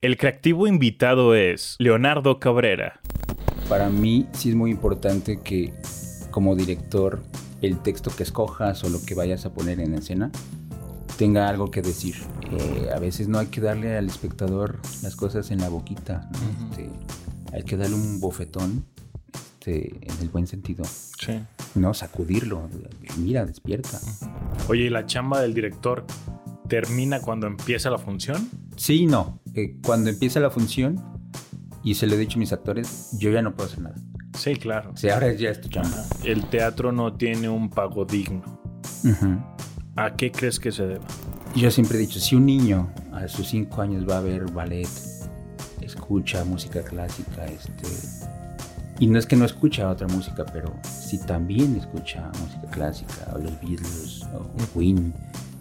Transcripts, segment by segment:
El creativo invitado es Leonardo Cabrera. Para mí sí es muy importante que como director el texto que escojas o lo que vayas a poner en escena tenga algo que decir. Eh, a veces no hay que darle al espectador las cosas en la boquita, este, hay que darle un bofetón este, en el buen sentido. Sí. No, sacudirlo. Mira, despierta. Oye, ¿y la chamba del director termina cuando empieza la función? Sí no. Eh, cuando empieza la función, y se lo he dicho a mis actores, yo ya no puedo hacer nada. Sí, claro. O sea, ahora ya es tu chamba. El teatro no tiene un pago digno. Ujú. ¿A qué crees que se deba? Yo siempre he dicho, si un niño a sus cinco años va a ver ballet, escucha música clásica, este, y no es que no escucha otra música, pero si también escucha música clásica, o los Beatles, o Queen,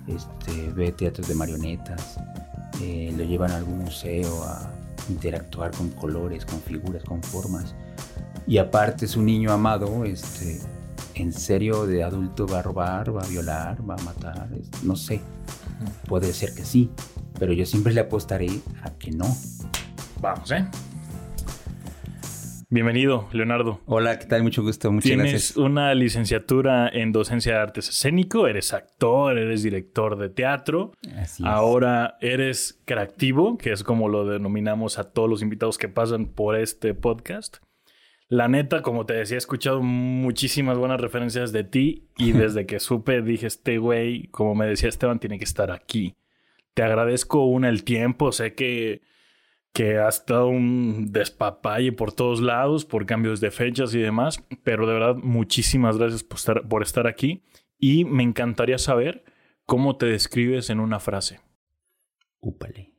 este, ve teatros de marionetas, eh, lo llevan a algún museo a interactuar con colores, con figuras, con formas, y aparte es un niño amado, este, en serio de adulto va a robar, va a violar, va a matar, no sé. Puede ser que sí, pero yo siempre le apostaré a que no. Vamos, ¿eh? Bienvenido, Leonardo. Hola, ¿qué tal? Mucho gusto, muchas Tienes gracias. una licenciatura en docencia de artes escénico, eres actor, eres director de teatro, Así es. ahora eres creativo, que es como lo denominamos a todos los invitados que pasan por este podcast. La neta, como te decía, he escuchado muchísimas buenas referencias de ti y desde que supe dije, este güey, como me decía Esteban, tiene que estar aquí. Te agradezco una el tiempo, sé que, que has estado un despapalle por todos lados, por cambios de fechas y demás, pero de verdad muchísimas gracias por estar, por estar aquí y me encantaría saber cómo te describes en una frase. Úpale.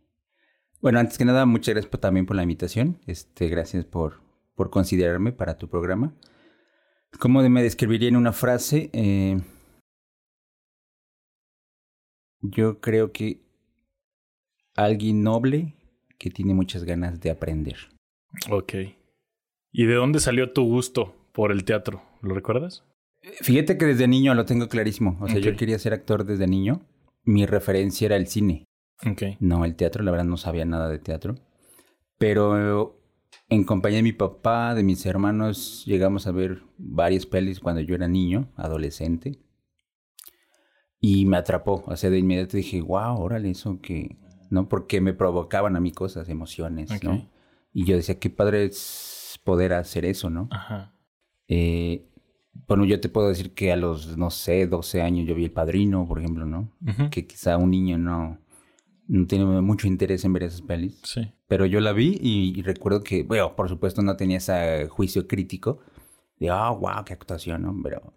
Bueno, antes que nada, muchas gracias también por la invitación. Este, gracias por, por considerarme para tu programa. ¿Cómo me describiría en una frase? Eh, yo creo que alguien noble que tiene muchas ganas de aprender. Ok. ¿Y de dónde salió tu gusto por el teatro? ¿Lo recuerdas? Fíjate que desde niño lo tengo clarísimo. O sea, yo quería ser actor desde niño. Mi referencia era el cine. Ok. No, el teatro, la verdad no sabía nada de teatro. Pero en compañía de mi papá, de mis hermanos, llegamos a ver varias pelis cuando yo era niño, adolescente. Y me atrapó. O sea, de inmediato dije, wow, órale, eso que... ¿No? Porque me provocaban a mí cosas, emociones. ¿no? Y yo decía, qué padre es poder hacer eso, ¿no? Ajá. Eh, bueno, yo te puedo decir que a los, no sé, 12 años yo vi El Padrino, por ejemplo, ¿no? Ujú. Que quizá un niño no, no tiene mucho interés en ver esas pelis. Sí. Pero yo la vi y, y recuerdo que, bueno, por supuesto no tenía ese juicio crítico de, ah, wow, qué actuación, ¿no? Pero,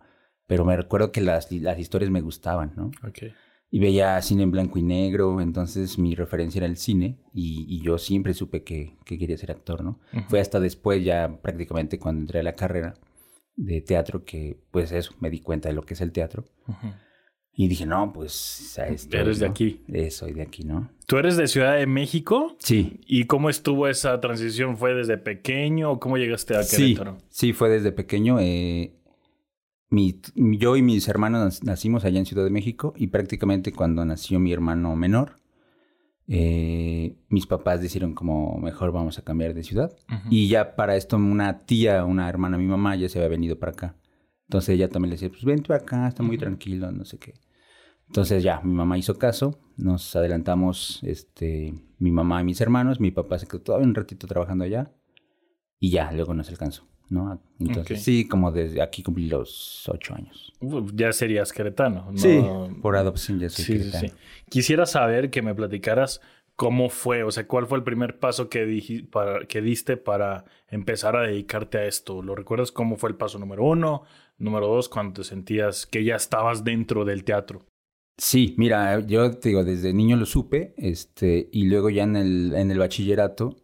pero me recuerdo que las, las historias me gustaban, ¿no? Ok. Y veía cine en blanco y negro, entonces mi referencia era el cine y, y yo siempre supe que, que quería ser actor, ¿no? Fue hasta después, ya prácticamente cuando entré a la carrera de teatro, que pues eso, me di cuenta de lo que es el teatro. Y dije, no, pues a esto. Eres de aquí. Eh, soy de aquí, ¿no? ¿Tú eres de Ciudad de México? Sí. ¿Y cómo estuvo esa transición? ¿Fue desde pequeño o cómo llegaste a Sí, Querétaro? sí, fue desde pequeño. eh, mi, yo y mis hermanos nacimos allá en Ciudad de México y prácticamente cuando nació mi hermano menor, eh, mis papás decidieron como mejor vamos a cambiar de ciudad. Y ya para esto una tía, una hermana, mi mamá ya se había venido para acá. Entonces ella también le decía, pues ven tú acá, está muy tranquilo, no sé qué. Entonces ya, mi mamá hizo caso, nos adelantamos, este, mi mamá y mis hermanos, mi papá se quedó todavía un ratito trabajando allá y ya, luego nos alcanzó, ¿no? Entonces sí, como desde aquí cumplí los ocho años. Ya serías queretano. ¿no? Sí, por adopción ya soy Sí, sí, queretano. sí. Quisiera saber que me platicaras cómo fue, o sea, cuál fue el primer paso que, diji- para, que diste para empezar a dedicarte a esto. ¿Lo recuerdas cómo fue el paso número uno? Número dos, cuando te sentías que ya estabas dentro del teatro. Sí, mira, yo te digo, desde niño lo supe, este, y luego ya en el, en el bachillerato,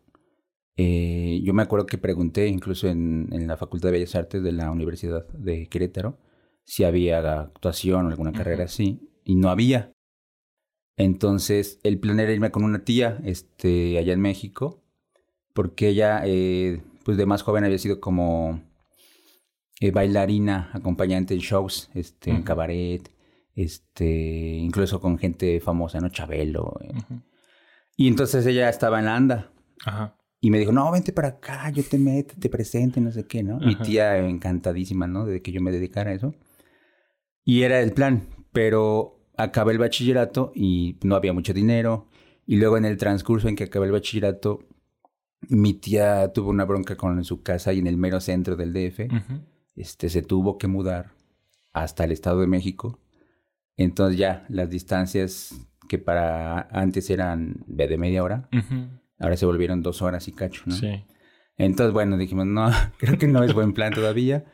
eh, yo me acuerdo que pregunté incluso en, en la Facultad de Bellas Artes de la Universidad de Querétaro si había actuación o alguna carrera Ujú. así, y no había. Entonces, el plan era irme con una tía, este, allá en México, porque ella, eh, pues de más joven había sido como eh, bailarina, acompañante en shows, este, en cabaret, este, incluso con gente famosa, ¿no? Chabelo. Ujú. Y entonces ella estaba en la anda. Ajá. Y me dijo, no, vente para acá, yo te meto, te presento, y no sé qué, ¿no? Mi tía encantadísima, ¿no? De que yo me dedicara a eso. Y era el plan, pero acabé el bachillerato y no había mucho dinero. Y luego en el transcurso en que acabé el bachillerato, mi tía tuvo una bronca con su casa y en el mero centro del DF. Este, se tuvo que mudar hasta el Estado de México. Entonces ya las distancias que para antes eran de media hora, Ujú. Ahora se volvieron dos horas y cacho, ¿no? Sí. Entonces, bueno, dijimos, no, creo que no es buen plan todavía.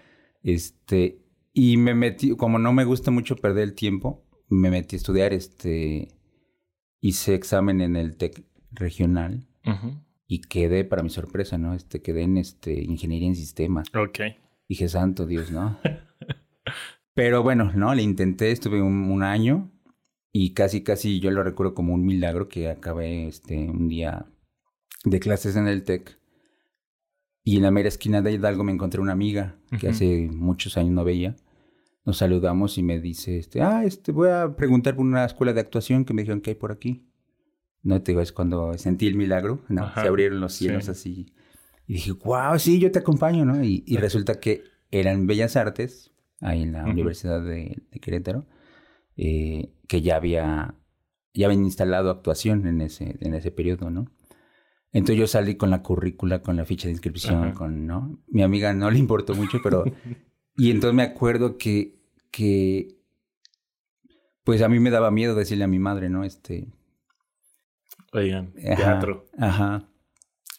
Este, y me metí, como no me gusta mucho perder el tiempo, me metí a estudiar, este, hice examen en el TEC regional y quedé, para mi sorpresa, ¿no? Este, quedé en, este, ingeniería en sistemas. Ok. Dije, santo Dios, ¿no? Pero bueno, ¿no? Le intenté, estuve un, un año y casi, casi yo lo recuerdo como un milagro que acabé este, un día de clases en el TEC. Y en la mera esquina de Hidalgo me encontré una amiga que hace muchos años no veía. Nos saludamos y me dice, este, ah, este, voy a preguntar por una escuela de actuación que me dijeron que hay por aquí. No te digo, es cuando sentí el milagro, ¿no? Ajá, Se abrieron los cielos sí. así. Y dije, wow, sí, yo te acompaño, ¿no? Y, y resulta que eran Bellas Artes, ahí en la. Universidad de, de Querétaro, eh, que ya había, ya habían instalado actuación en ese, en ese periodo, ¿no? Entonces yo salí con la currícula, con la ficha de inscripción, Ajá. con, ¿no? Mi amiga no le importó mucho, pero... y entonces me acuerdo que, que, pues a mí me daba miedo decirle a mi madre, ¿no? Este, Oigan, Ajá, teatro. Ajá.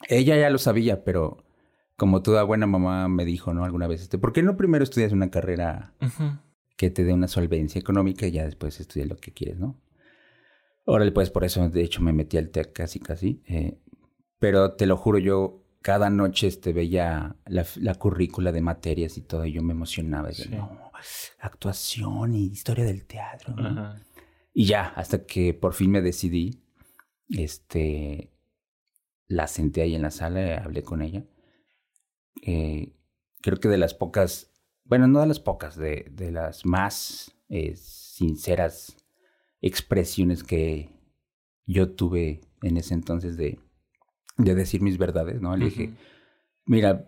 Ella ya lo sabía, pero como toda buena mamá me dijo, ¿no? Alguna vez, este, ¿por qué no primero estudias una carrera que te dé una solvencia económica y ya después estudias lo que quieres, ¿no? Órale, pues por eso, de hecho, me metí al TEC casi, casi. eh, pero te lo juro, yo cada noche este, veía la, la currícula de materias y todo, y yo me emocionaba. Decía, Sí. no, actuación y historia del teatro. Y ya, hasta que por fin me decidí, este, la senté ahí en la sala, hablé con ella. Eh, creo que de las pocas, bueno, no de las pocas, de, de las más eh, sinceras expresiones que yo tuve en ese entonces de, de decir mis verdades, ¿no? Le dije, mira,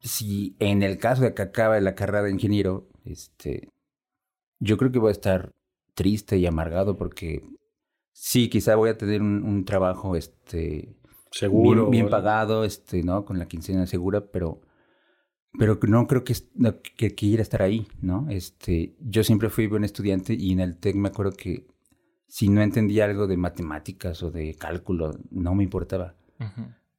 si en el caso de que acabe la carrera de ingeniero, este, yo creo que voy a estar triste y amargado porque sí, quizá voy a tener un, un trabajo, este, Seguro. bien, bien pagado, este, ¿no? Con la quincena segura, pero, pero no creo que, que quiera estar ahí, ¿no? Este, yo siempre fui buen estudiante y en el TEC me acuerdo que si no entendía algo de matemáticas o de cálculo, no me importaba.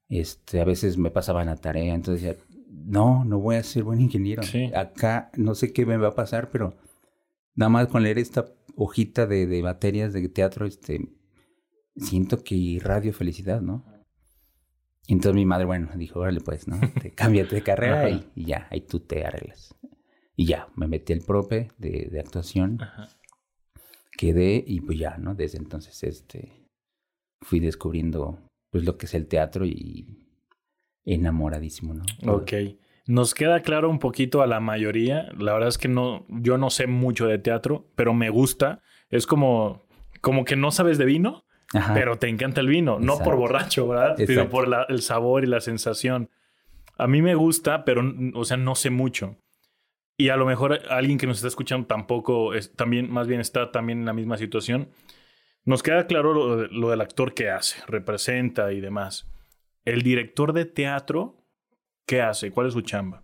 Este, a veces me pasaban la tarea, entonces decía, no, no voy a ser buen ingeniero. Sí. Acá no sé qué me va a pasar, pero nada más con leer esta hojita de, de materias de teatro, este, siento que irradio felicidad, ¿no? Y entonces mi madre, bueno, dijo, órale pues, ¿no? Te, cámbiate de carrera y, y ya, ahí tú te arreglas. Y ya, me metí al prope de, de actuación, Ajá. quedé y pues ya, ¿no? Desde entonces, este, fui descubriendo pues lo que es el teatro y enamoradísimo, ¿no? Ok. Nos queda claro un poquito a la mayoría. La verdad es que no, yo no sé mucho de teatro, pero me gusta. Es como, como que no sabes de vino, Ajá. pero te encanta el vino. No por Exacto. borracho, ¿verdad? Pero Exacto. por la- el sabor y la sensación. A mí me gusta, pero, o sea, no sé mucho. Y a lo mejor alguien que nos está escuchando tampoco, es, también, más bien está también en la misma situación. Nos queda claro lo, de- lo del actor que hace, representa y demás. El director de teatro, ¿qué hace? ¿Cuál es su chamba?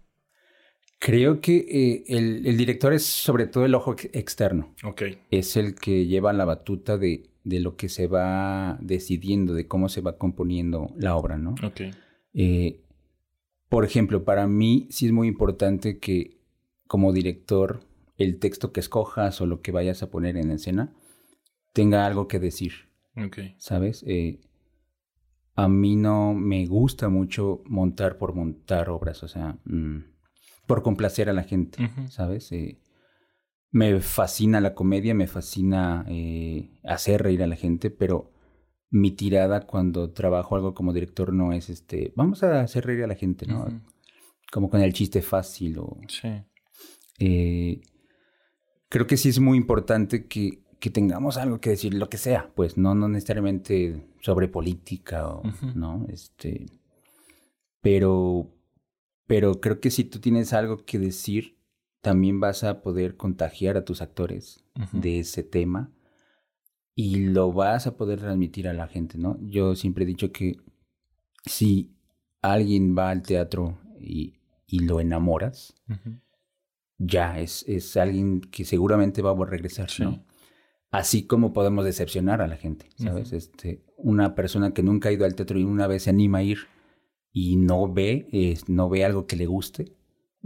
Creo que eh, el, el director es sobre todo el ojo ex- externo. Ok. Es el que lleva la batuta de, de lo que se va decidiendo, de cómo se va componiendo la obra, ¿no? Ok. Eh, por ejemplo, para mí sí es muy importante que como director el texto que escojas o lo que vayas a poner en escena tenga algo que decir. ¿sabes? Eh, a mí no me gusta mucho montar por montar obras, o sea, mm, por complacer a la gente. ¿sabes? Eh, me fascina la comedia, me fascina eh, hacer reír a la gente, pero mi tirada cuando trabajo algo como director no es este, vamos a hacer reír a la gente, ¿no? Como con el chiste fácil o... Sí. eh, creo que sí es muy importante que, que tengamos algo que decir, lo que sea, pues no, no necesariamente sobre política o, ¿no? Este, pero, pero creo que si tú tienes algo que decir, también vas a poder contagiar a tus actores de ese tema y lo vas a poder transmitir a la gente, ¿no? Yo siempre he dicho que si alguien va al teatro y, y lo enamoras, ya es, es alguien que seguramente va a regresar, ¿no? Así como podemos decepcionar a la gente, ¿sabes? este, una persona que nunca ha ido al teatro y una vez se anima a ir y no ve, no ve algo que le guste,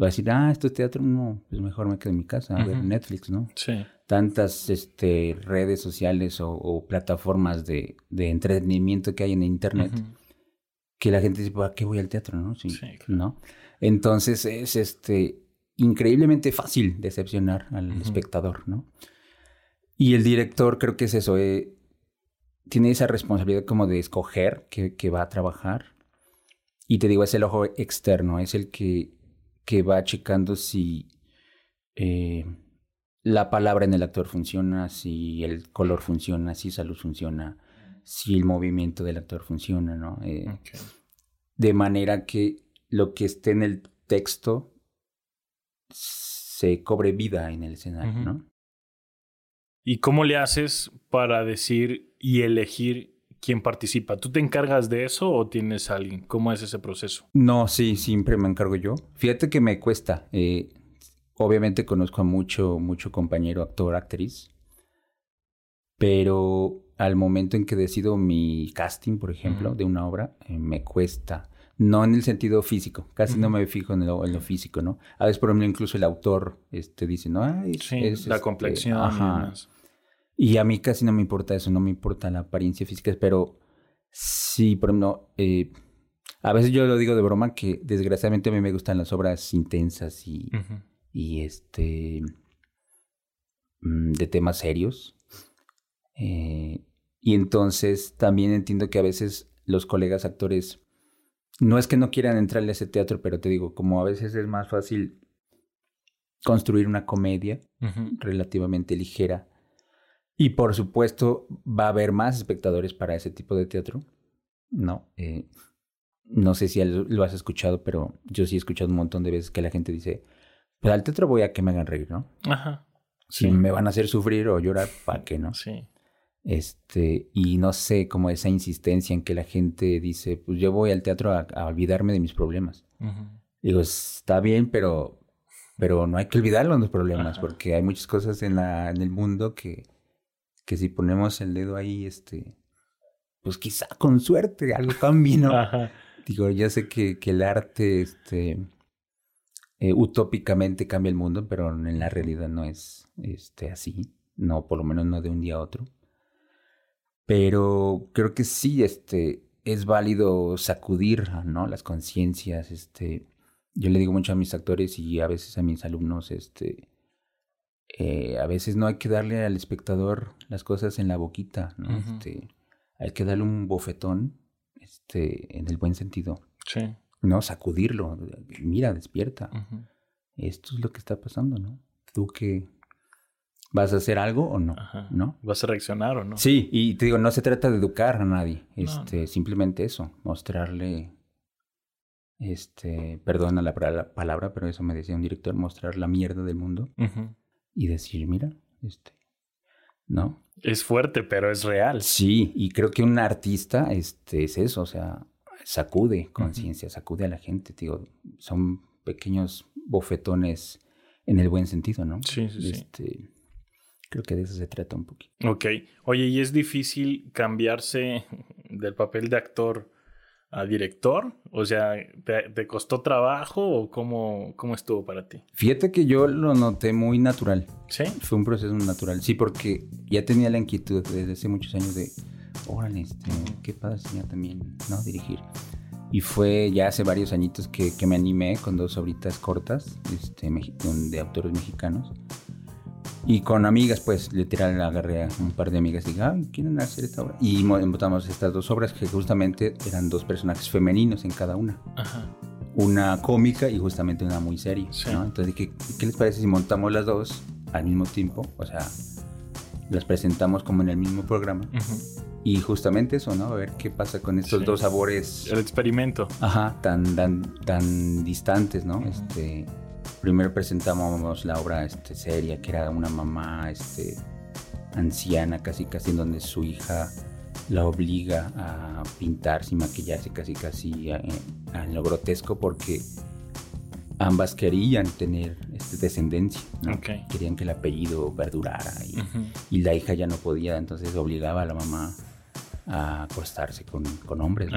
va a decir, ah, esto es teatro, no, pues mejor me quedo en mi casa a ver Netflix, ¿no? Sí. Tantas este, redes sociales o, plataformas de, de, entretenimiento que hay en Internet que la gente dice, ¿para qué voy al teatro, no? Sí, ¿no? Entonces es este, increíblemente fácil decepcionar al espectador, ¿no? Y el director creo que es eso, eh, tiene esa responsabilidad como de escoger que, va a trabajar. Y te digo, es el ojo externo, es el que, que va checando si eh, la palabra en el actor funciona, si el color funciona, si esa luz funciona, si el movimiento del actor funciona, ¿no? Eh, de manera que lo que esté en el texto se cobre vida en el escenario, ¿no? ¿Y cómo le haces para decir y elegir quién participa? ¿Tú te encargas de eso o tienes a alguien? ¿Cómo es ese proceso? No, sí, siempre me encargo yo. Fíjate que me cuesta. Eh, obviamente conozco a mucho, mucho compañero actor, actriz. Pero al momento en que decido mi casting, por ejemplo, de una obra, eh, me cuesta. No en el sentido físico, casi no me fijo en lo, físico, ¿no? A veces, por ejemplo, incluso el autor este, dice, ¿no? sí, es, la este, complexión. Ajá. Y a mí casi no me importa eso, no me importa la apariencia física, pero sí, por ejemplo, eh, a veces yo lo digo de broma que desgraciadamente a mí me gustan las obras intensas y, y este mm, de temas serios. Eh, y entonces también entiendo que a veces los colegas actores no es que no quieran entrarle a ese teatro, pero te digo, como a veces es más fácil construir una comedia relativamente ligera y por supuesto va a haber más espectadores para ese tipo de teatro. No, eh, no sé si lo has escuchado, pero yo sí he escuchado un montón de veces que la gente dice, pues al teatro voy a que me hagan reír, ¿no? Ajá. Si me van a hacer sufrir o llorar, ¿para qué no? Sí. Este, y no sé, como esa insistencia en que la gente dice, pues yo voy al teatro a, olvidarme de mis problemas. Digo, está bien, pero, pero no hay que olvidarlo los problemas, porque hay muchas cosas en, la, en el mundo que, que si ponemos el dedo ahí, este, pues quizá con suerte algo cambie, ¿no? Digo, ya sé que, que el arte, este, eh, utópicamente cambia el mundo, pero en la realidad no es, este, así, no, por lo menos no de un día a otro. Pero creo que sí, este, es válido sacudir, ¿no? Las conciencias, este, yo le digo mucho a mis actores y a veces a mis alumnos, este, eh, a veces no hay que darle al espectador las cosas en la boquita, ¿no? este, hay que darle un bofetón, este, en el buen sentido. Sí. No, sacudirlo. Mira, despierta. Esto es lo que está pasando, ¿no? Tú que vas a hacer algo o no, ¿no? ¿Vas a reaccionar o no? Sí, y te digo, no se trata de educar a nadie, este, simplemente eso, mostrarle, este, perdona la, palabra, pero eso me decía un director, mostrar la mierda del mundo y decir, mira, este, ¿no? Es fuerte, pero es real. Sí, y creo que un artista este, es eso, o sea, sacude conciencia, sacude a la gente, digo, son pequeños bofetones en el buen sentido, ¿no? Sí, sí, este, Creo que de eso se trata un poquito. Ok. Oye, ¿y es difícil cambiarse del papel de actor a director? O sea, ¿te, costó trabajo o cómo, cómo estuvo para ti? Fíjate que yo lo noté muy natural. ¿Sí? Fue un proceso natural. Sí, porque ya tenía la inquietud desde hace muchos años de, órale, este, qué padre sería también, ¿no? Dirigir. Y fue ya hace varios añitos que, que me animé con dos obritas cortas este, de autores mexicanos. Y con amigas, pues literal agarré a un par de amigas y dije, ah, ¿quieren hacer esta obra? Y montamos estas dos obras que justamente eran dos personajes femeninos en cada una. Ajá. Una cómica y justamente una muy seria. ¿no? Entonces dije, ¿qué les parece si montamos las dos al mismo tiempo? O sea, las presentamos como en el mismo programa. Y justamente eso, ¿no? A ver qué pasa con estos dos sabores. El experimento. Ajá, tan, tan, tan distantes, ¿no? Este, primero presentamos la obra este, seria, que era una mamá este, anciana, casi casi, en donde su hija la obliga a pintarse y maquillarse casi casi a, lo grotesco porque ambas querían tener este, descendencia, querían que el apellido perdurara y, la hija ya no podía, entonces obligaba a la mamá a acostarse con, hombres.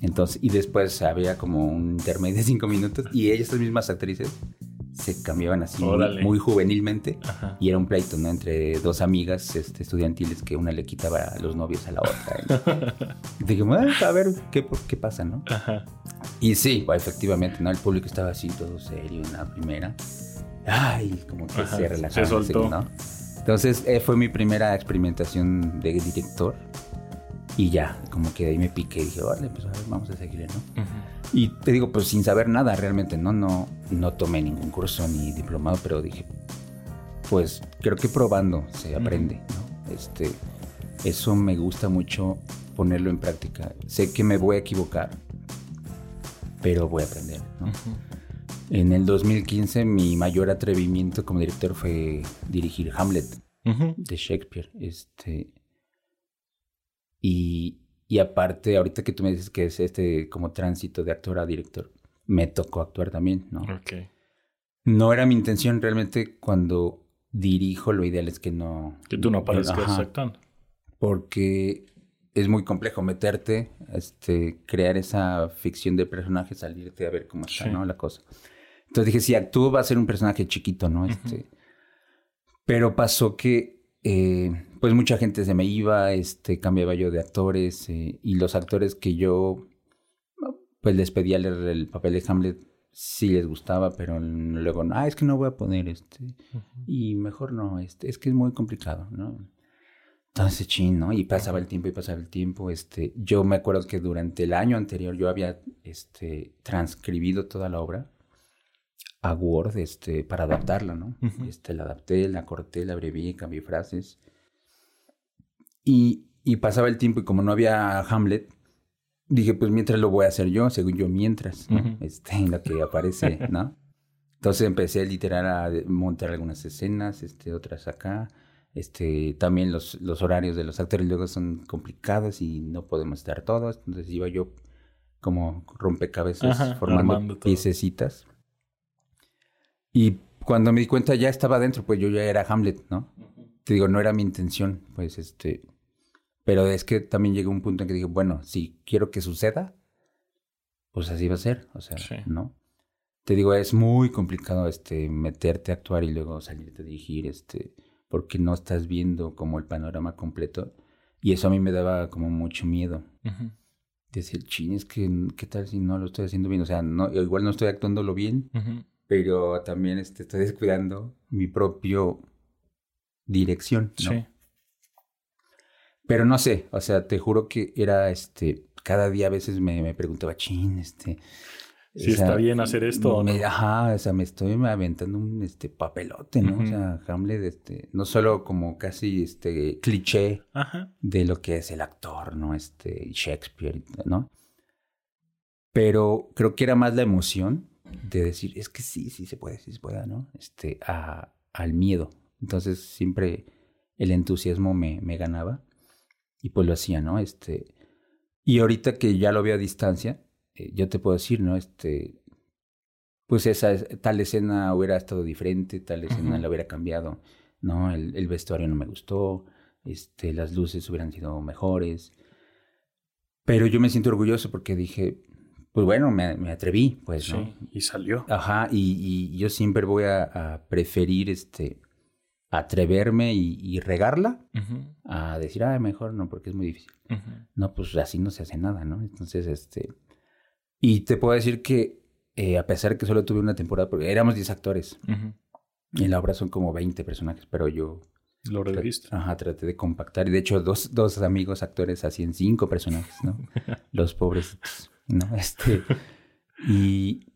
Entonces, y después había como un intermedio de cinco minutos y ellas, estas mismas actrices, se cambiaban así muy, juvenilmente y era un pleito ¿no? entre dos amigas este, estudiantiles que una le quitaba los novios a la otra. y dije, a ver qué, qué pasa, ¿no? Y sí, efectivamente, ¿no? El público estaba así todo serio en la primera. Ay, como que se relajaba. Se ¿no? Entonces eh, fue mi primera experimentación de director. Y ya, como que ahí me piqué y dije, vale, pues a ver, vamos a seguirle, ¿no? Y te digo, pues sin saber nada realmente, ¿no? No, no tomé ningún curso ni diplomado, pero dije, pues creo que probando se aprende, ¿no? Este, eso me gusta mucho ponerlo en práctica. Sé que me voy a equivocar, pero voy a aprender, ¿no? En el 2015 mi mayor atrevimiento como director fue dirigir Hamlet de Shakespeare. Este, y, aparte, ahorita que tú me dices que es este como tránsito de actor a director, me tocó actuar también, ¿no? Ok. No era mi intención realmente cuando dirijo, lo ideal es que no... Que tú no aparezcas actuando. Porque es muy complejo meterte, este, crear esa ficción de personaje, salirte a ver cómo está, ¿no? La cosa. Entonces dije, si actúo va a ser un personaje chiquito, ¿no? Este, Pero pasó que eh, pues mucha gente se me iba, este, cambiaba yo de actores eh, y los actores que yo pues les pedía leer el papel de Hamlet sí les gustaba, pero luego, ah, es que no voy a poner este y mejor no, este, es que es muy complicado, ¿no? Entonces, chin, ¿no? Y pasaba el tiempo y pasaba el tiempo, este, yo me acuerdo que durante el año anterior yo había, este, transcribido toda la obra a Word, este, para adaptarla, ¿no? Este, la adapté, la corté, la abrevié, cambié frases y, pasaba el tiempo y como no había Hamlet, dije, pues mientras lo voy a hacer yo, según yo, mientras, este, en lo que aparece, ¿no? Entonces empecé a literar a montar algunas escenas, este, otras acá. Este, también los, los horarios de los actores luego son complicados y no podemos estar todos. Entonces iba yo como rompecabezas formando piececitas. Y cuando me di cuenta ya estaba adentro, pues yo ya era Hamlet, ¿no? Te digo, no era mi intención, pues este, pero es que también llegó un punto en que dije, bueno, si quiero que suceda, pues así va a ser, o sea, ¿no? Te digo, es muy complicado este meterte a actuar y luego salirte a dirigir, este, porque no estás viendo como el panorama completo. Y eso a mí me daba como mucho miedo. Decir, chin, es que, ¿qué tal si no lo estoy haciendo bien? O sea, no, igual no estoy actuándolo bien, pero también este, estoy descuidando mi propio dirección, ¿no? Sí. Pero no sé, o sea, te juro que era este, cada día a veces me, me preguntaba, chin, este. Si está bien hacer esto. Me, Ajá, o sea, me estoy aventando un este papelote, ¿no? O sea, Hamlet, este, no solo como casi este cliché de lo que es el actor, ¿no? Este, Shakespeare, ¿no? Pero creo que era más la emoción de decir, es que sí, sí se puede, sí se puede, ¿no? Este, a, al miedo. Entonces siempre el entusiasmo me, me ganaba y pues lo hacía, ¿no? Este, y ahorita que ya lo veo a distancia, eh, yo te puedo decir, ¿no? Este, pues esa tal escena hubiera estado diferente, tal escena la hubiera cambiado, ¿no? El, vestuario no me gustó, este, las luces hubieran sido mejores. Pero yo me siento orgulloso porque dije, pues bueno, me, me atreví, pues, ¿no? y salió. Ajá, y, y yo siempre voy a, a, preferir este atreverme y, regarla a decir, ah, mejor no, porque es muy difícil. No, pues así no se hace nada, ¿no? Entonces, este... Y te puedo decir que eh, a pesar que solo tuve una temporada, porque éramos 10 actores, en la obra son como 20 personajes, pero yo... Lo reviste. Ajá, traté de compactar. Y de hecho, dos, dos amigos actores hacían cinco personajes, ¿no? Los pobres, ¿no? Este... Y...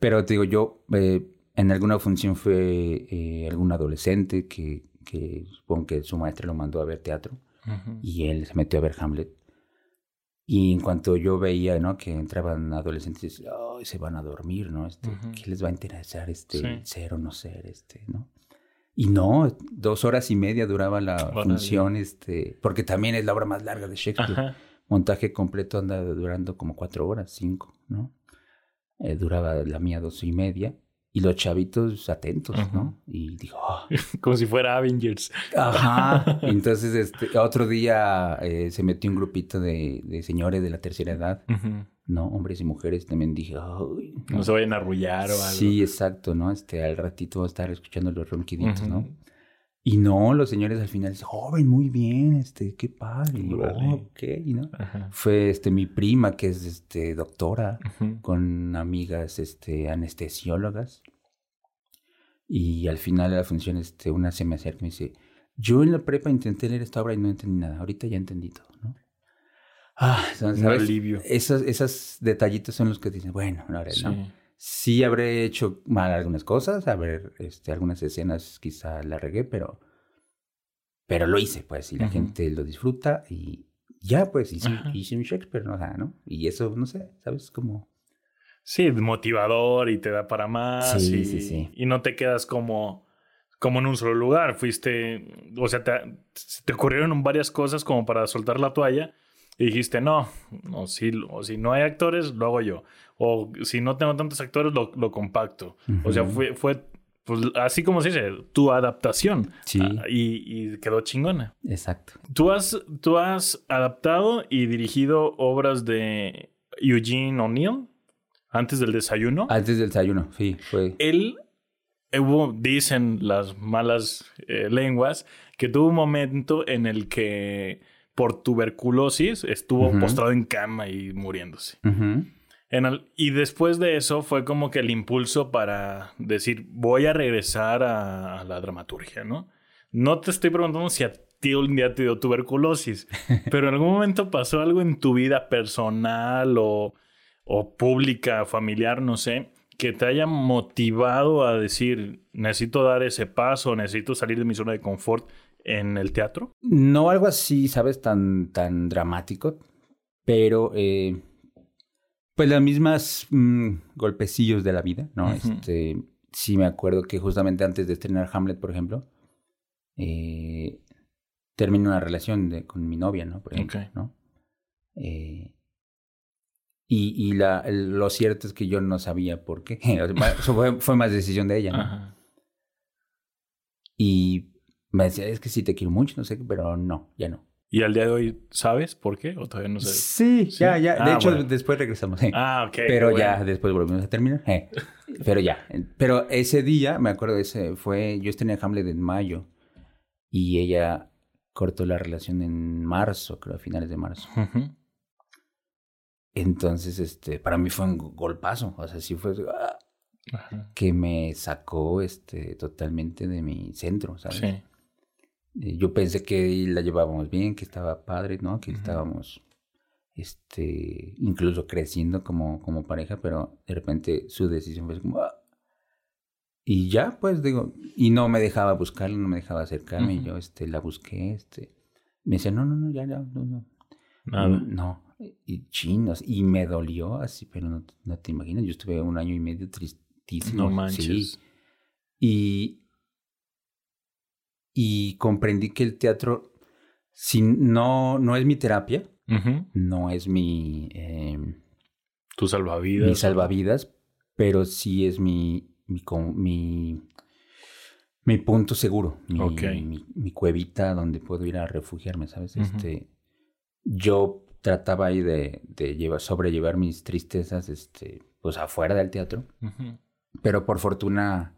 Pero te digo, yo... Eh, en alguna función fue eh, algún adolescente que, que supongo que su maestra lo mandó a ver teatro y él se metió a ver Hamlet. Y en cuanto yo veía, ¿no? Que entraban adolescentes, ay, se van a dormir, ¿no? Este, ¿Qué les va a interesar este ser o no ser, este, ¿no? Y no, dos horas y media duraba la función, este, porque también es la obra más larga de Shakespeare. Montaje completo anda durando como cuatro horas, cinco, ¿no? Eh, duraba la mía dos y media. Y los chavitos atentos, ¿no? Y dijo, ah". como si fuera Avengers. Ajá. Entonces, este, otro día eh, se metió un grupito de, de, señores de la tercera edad, ¿no? Hombres y mujeres. También dije, Ay, no. se vayan a arrullar o algo. Sí, exacto, ¿no? Este, al ratito voy a estar escuchando los ronquiditos, ¿no? Y no, los señores al final dicen, joven, muy bien, este, qué padre. Y yo, oh, ¿no? Fue este, mi prima, que es este, doctora, con amigas este, anestesiólogas. Y al final de la función, este, una se me acerca y me dice, yo en la prepa intenté leer esta obra y no entendí nada. Ahorita ya he entendido, ¿no? Ah, ¿sabes? Un alivio. Esos, esos detallitos son los que dicen, bueno, ahora, ¿no? Sí habré hecho mal algunas cosas, a ver, este, algunas escenas quizá la regué, pero, pero lo hice, pues, y la gente lo disfruta y ya, pues, hice, hice un Shakespeare, ¿no? ¿no? Y eso, no sé, ¿sabes? Como... Sí, motivador y te da para más. Sí, y, sí, sí. Y no te quedas como, como en un solo lugar. Fuiste, o sea, te, te ocurrieron varias cosas como para soltar la toalla y dijiste, no, no si, o si no hay actores, lo hago yo. O si no tengo tantos actores, lo, lo compacto. O sea, fue, fue pues, así como se dice, tu adaptación. Sí. Ah, y, y, quedó chingona. Exacto. ¿Tú has, tú has adaptado y dirigido obras de Eugene O'Neill antes del desayuno. Antes del desayuno, sí, fue. Él, hubo, dicen las malas eh, lenguas, que tuvo un momento en el que por tuberculosis estuvo postrado en cama y muriéndose. y después de eso fue como que el impulso para decir, voy a regresar a, la dramaturgia, ¿no? No te estoy preguntando si a ti un día te dio tuberculosis, pero en algún momento pasó algo en tu vida personal o, o pública, familiar, no sé, que te haya motivado a decir, necesito dar ese paso, necesito salir de mi zona de confort en el teatro? No algo así, ¿sabes? Tan, tan dramático, pero eh, pues las mismas mm, golpecillos de la vida, ¿no? Este, sí me acuerdo que justamente antes de estrenar Hamlet, por ejemplo, eh, terminé una relación con mi novia, ¿no? Por ejemplo, ¿no? Eh, y, y la, lo cierto es que yo no sabía por qué. fue, fue, más decisión de ella, ¿no? Y me decía, es que sí te quiero mucho, no sé, pero no, ya no. ¿Y al día de hoy sabes por qué? ¿O todavía no sabes? Sí, ya, ya. de ah, hecho, después regresamos. Ah, ok. Pero ya después volvimos a terminar. Pero ya. Pero ese día, me acuerdo, ese fue. Yo estaba en Hamlet en mayo. Y ella cortó la relación en marzo, creo, a finales de marzo. Entonces, este, para mí fue un golpazo. O sea, sí fue. Ah, que me sacó este, totalmente de mi centro, ¿sabes? Sí. Eh, yo pensé que la llevábamos bien, que estaba padre, ¿no? Que estábamos, este, incluso creciendo como, como pareja, pero de repente su decisión fue como... Ah". Y ya, pues digo, y no me dejaba buscarla, no me dejaba acercarme, y yo, este, la busqué, este, me dice, no, no, no, ya, ya, no, no. Nada. No, y chinos, y me dolió así, pero no, no, te imaginas, yo estuve un año y medio tristísimo. No manches. Sí. Y, y comprendí que el teatro si no, no es mi terapia, no es mi... Eh, tu salvavidas. Mi salvavidas, pero sí es mi, mi, mi, mi punto seguro, mi, mi, cuevita donde puedo ir a refugiarme, ¿sabes? este, yo trataba ahí de, de llevar, sobrellevar mis tristezas este, pues afuera del teatro, pero por fortuna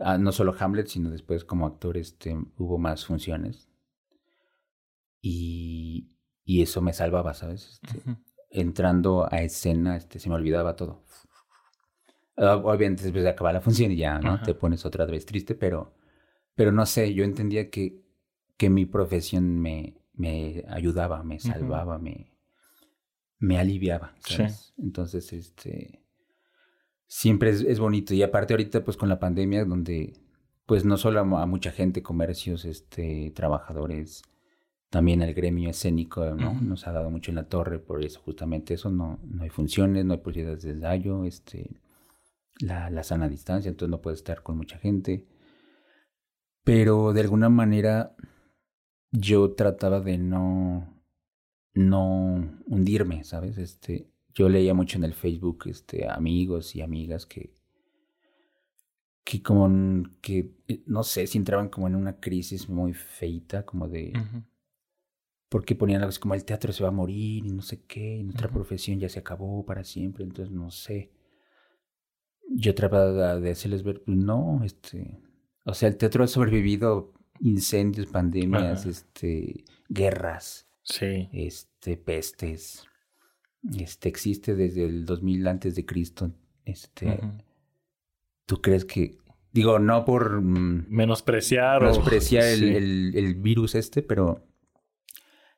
Ah, no solo Hamlet, sino después como actor este, hubo más funciones. Y, y eso me salvaba, ¿sabes? Este, entrando a escena, este, se me olvidaba todo. Ah, obviamente después de acabar la función y ya, ¿no? Te pones otra vez triste, pero, pero no sé, yo entendía que, que mi profesión me, me ayudaba, me salvaba, me, me aliviaba, ¿sabes? Entonces, este siempre es, bonito. Y aparte ahorita, pues con la pandemia, donde pues no solo a, mucha gente, comercios, este, trabajadores, también al gremio escénico, ¿no? Nos ha dado mucho en la torre, por eso justamente eso, no, no hay funciones, no hay posibilidades de ensayo, este, la, la sana distancia, entonces no puedes estar con mucha gente. Pero de alguna manera yo trataba de no, no hundirme, ¿sabes? Este, yo leía mucho en el Facebook, este, amigos y amigas que, que como que, eh, no sé, si entraban como en una crisis muy feita, como de... Porque ponían algo así como el teatro se va a morir y no sé qué, y nuestra profesión ya se acabó para siempre, entonces no sé. Yo trataba de hacerles ver, pues no, este... O sea, el teatro ha sobrevivido incendios, pandemias, este, guerras, sí. este, pestes. Este existe desde el 2000 antes de Cristo. Este, ¿Tú crees que, digo, no por mm, menospreciar, menospreciar el, el, virus este, pero,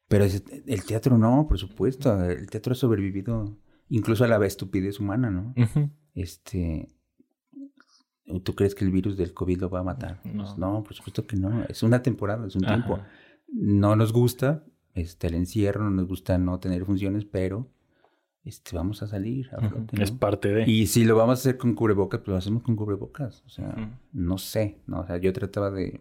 pero el teatro no, por supuesto, el teatro ha sobrevivido incluso a la estupidez humana, ¿no? Este, ¿tú crees que el virus del COVID lo va a matar? No. Pues no, por supuesto que no, es una temporada, es un tiempo. No nos gusta este, el encierro, no nos gusta no tener funciones, pero este, vamos a salir a flote, Es parte de. Y si lo vamos a hacer con cubrebocas, pues lo hacemos con cubrebocas. O sea, no sé, ¿no? O sea, yo trataba de,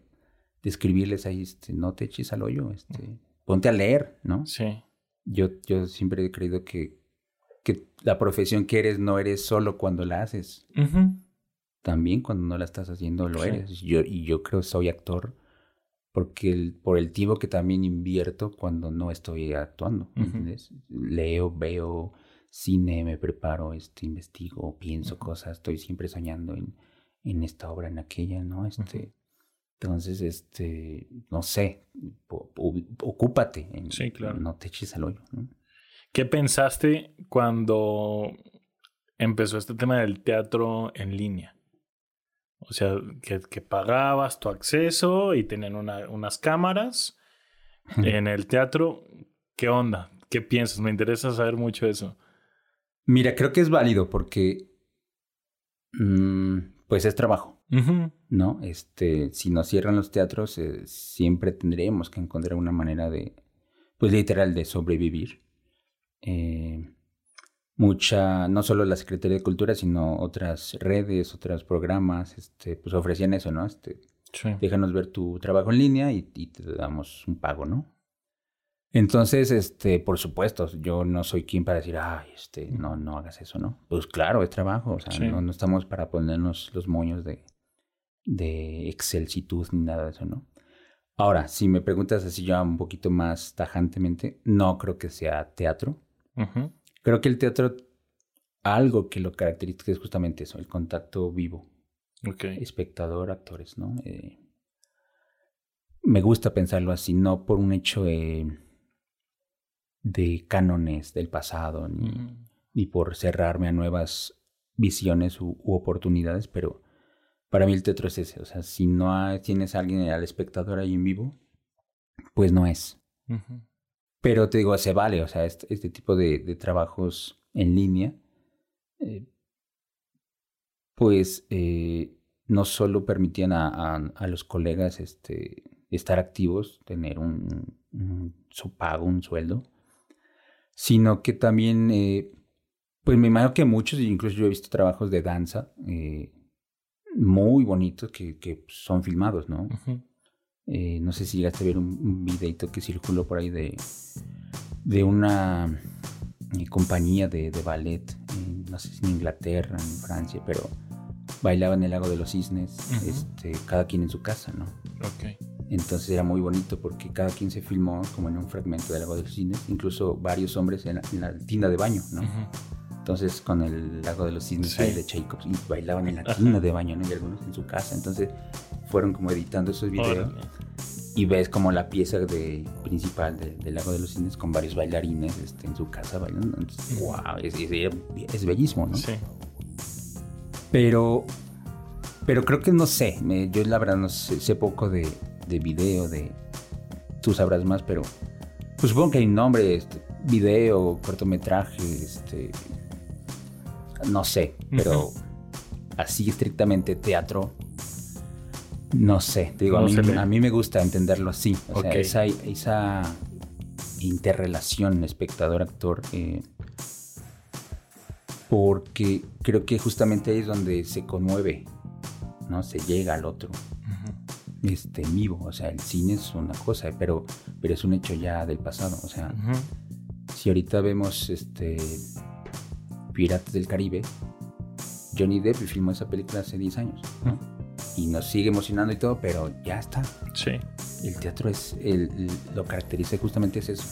de, escribirles ahí, este, no te eches al hoyo, este, ponte a leer, ¿no? Sí. Yo, yo siempre he creído que, que la profesión que eres no eres solo cuando la haces. También cuando no la estás haciendo lo eres. Yo, y yo creo que soy actor porque el, por el tiempo que también invierto cuando no estoy actuando. ¿entiendes? Leo, veo, cine, me preparo, este, investigo, pienso cosas, estoy siempre soñando en, en esta obra, en aquella, ¿no? Este, Entonces, este, no sé, ocúpate, en, sí, claro. no te eches al hoyo. ¿Qué pensaste cuando empezó este tema del teatro en línea? O sea, que, que pagabas tu acceso y tenían una, unas cámaras en el teatro. ¿Qué onda? ¿Qué piensas? Me interesa saber mucho eso. Mira, creo que es válido porque mm, pues es trabajo, ¿no? Este, si nos cierran los teatros, eh, siempre tendremos que encontrar una manera de, pues literal, de sobrevivir. Eh, mucha, no solo la Secretaría de Cultura, sino otras redes, otros programas, este, pues ofrecían eso, ¿no? Este, Déjanos ver tu trabajo en línea y, y te damos un pago, ¿no? Entonces, este, por supuesto, yo no soy quien para decir, ay, este, no, no hagas eso, ¿no? Pues claro, es trabajo, o sea, no, no, estamos para ponernos los moños de, de excelsitud ni nada de eso, ¿no? Ahora, si me preguntas así ya un poquito más tajantemente, no creo que sea teatro. Creo que el teatro, algo que lo caracteriza es justamente eso, el contacto vivo. Okay. Espectador, actores, ¿no? Eh, me gusta pensarlo así, no por un hecho... Eh, de cánones del pasado, ni, por cerrarme a nuevas visiones u, oportunidades, pero para mí el teatro es ese, o sea, si no tienes a alguien al espectador ahí en vivo, pues no es. Pero te digo, se vale, o sea, este, este tipo de, de, trabajos en línea, eh, pues eh, no solo permitían a, a, los colegas este, estar activos, tener un, su pago, un sueldo, sino que también, eh, pues me imagino que muchos, incluso yo he visto trabajos de danza eh, muy bonitos que, que, son filmados, ¿no? eh, no sé si llegaste a ver un, un, videito que circuló por ahí de, de una eh, compañía de, de ballet, no sé si en Inglaterra, en Francia, pero bailaban en el lago de los cisnes, este, cada quien en su casa, ¿no? Ok. Entonces era muy bonito porque cada quien se filmó como en un fragmento del lago de los cisnes, incluso varios hombres en la, tina de baño, ¿no? Entonces con el lago de los cisnes de Tchaikovsky y bailaban en la tina de baño, ¿no? Y algunos en su casa. Entonces fueron como editando esos videos. Y ves como la pieza de, principal del Lago de los Cisnes con varios bailarines este, en su casa bailando. wow, es, es, bellísimo, ¿no? Sí. Pero, pero creo que no sé. yo la verdad no sé poco de, de video, de... Tú sabrás más, pero... Pues supongo que hay nombre, este, video, cortometraje, este... No sé, pero así estrictamente teatro, No sé, te digo, No a, mí, a mí me gusta entenderlo así. O sea, esa, esa interrelación espectador-actor. eh, porque creo que justamente ahí es donde se conmueve, ¿no? Se llega al otro, este, en vivo. O sea, el cine es una cosa, pero, pero es un hecho ya del pasado. O sea, si ahorita vemos este Piratas del Caribe, Johnny Depp filmó esa película hace 10 años, ¿no? Y nos sigue emocionando y todo, pero ya está. Sí. El teatro es el, el- lo caracteriza justamente es eso.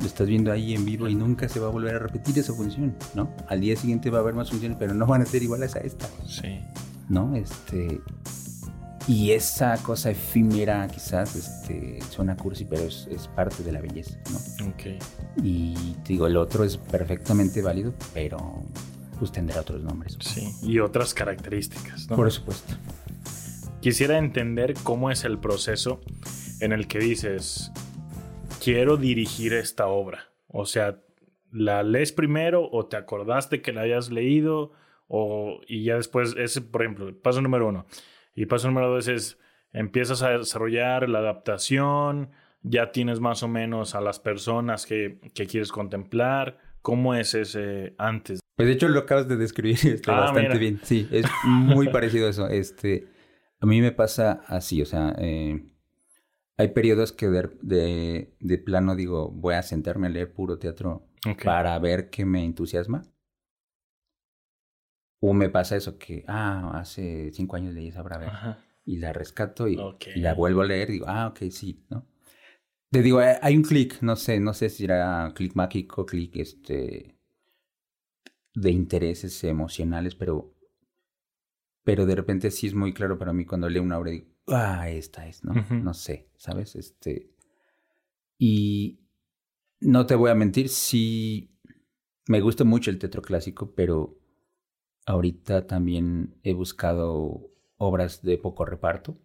Lo estás viendo ahí en vivo y nunca se va a volver a repetir esa función, ¿no? Al día siguiente va a haber más funciones, pero no van a ser iguales a esta, Sí. ¿no? Este y esa cosa efímera quizás este suena cursi, pero es, es parte de la belleza, ¿no? Ok. Y te digo, el otro es perfectamente válido, pero pues tendrá otros nombres. Sí. Y otras características, ¿no? Por supuesto. Quisiera entender cómo es el proceso en el que dices, quiero dirigir esta obra. O sea, ¿la lees primero o te acordaste que la hayas leído? O, y ya después, ese, por ejemplo, paso número uno. Y paso número dos es, empiezas a desarrollar la adaptación, ya tienes más o menos a las personas que, que quieres contemplar. ¿Cómo es ese antes? Pues de hecho lo acabas de describir este, Ah, bastante mira. bien. Sí, es muy parecido a eso. Este, a mí me pasa así, o sea, eh, hay periodos que de, de, de plano digo, voy a sentarme a leer puro teatro para ver qué me entusiasma. O me pasa eso que, ah, hace cinco años leí esa obra, a ver, Ajá. y la rescato y, la vuelvo a leer y digo, ah, ok, sí, ¿no? Te digo, eh, hay un clic, no sé, no sé si era clic mágico, clic este de intereses emocionales, pero pero de repente sí es muy claro para mí cuando leo una obra y digo, ah, esta es, ¿no? No sé, ¿sabes? Este y no te voy a mentir, sí me gusta mucho el teatro clásico, pero ahorita también he buscado obras de poco reparto.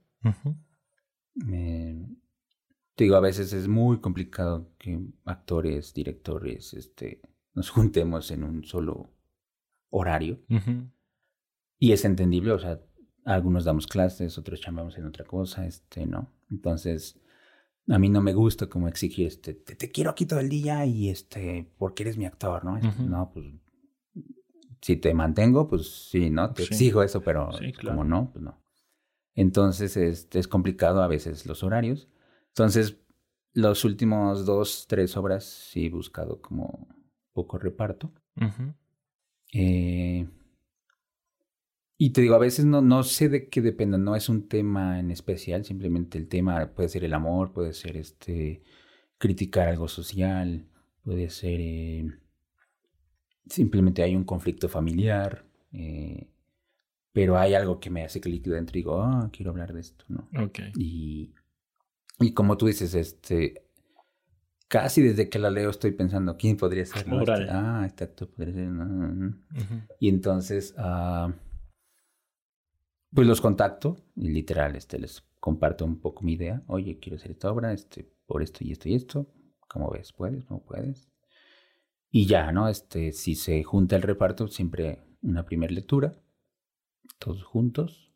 Eh, te digo, a veces es muy complicado que actores, directores, este, nos juntemos en un solo horario. Y es entendible, o sea, algunos damos clases, otros chamamos en otra cosa, este, ¿no? Entonces, a mí no me gusta como exigir, este, te, te quiero aquí todo el día y, este, porque eres mi actor, ¿no? Este. No, pues, si te mantengo, pues sí, ¿no? Te Sí. exijo eso, pero Sí, claro. como no, pues no. Entonces, este, es complicado a veces los horarios. Entonces, los últimos dos, tres obras sí he buscado como poco reparto. Eh, y te digo, a veces no, no sé de qué dependa, no es un tema en especial, simplemente el tema puede ser el amor, puede ser este criticar algo social, puede ser eh, simplemente hay un conflicto familiar, eh, pero hay algo que me hace clic dentro y digo, ah, quiero hablar de esto, ¿no? Ok. Y, y como tú dices, este, casi desde que la leo estoy pensando, ¿quién podría ser? no? Este, ah, este actor podría ser. no, no. Y entonces, ah, pues los contacto y literal, este, les comparto un poco mi idea. Oye, quiero hacer esta obra, este, por esto y esto y esto. ¿Cómo ves? ¿Puedes? ¿No puedes? Y ya, ¿no? Este, si se junta el reparto, siempre una primera lectura, todos juntos.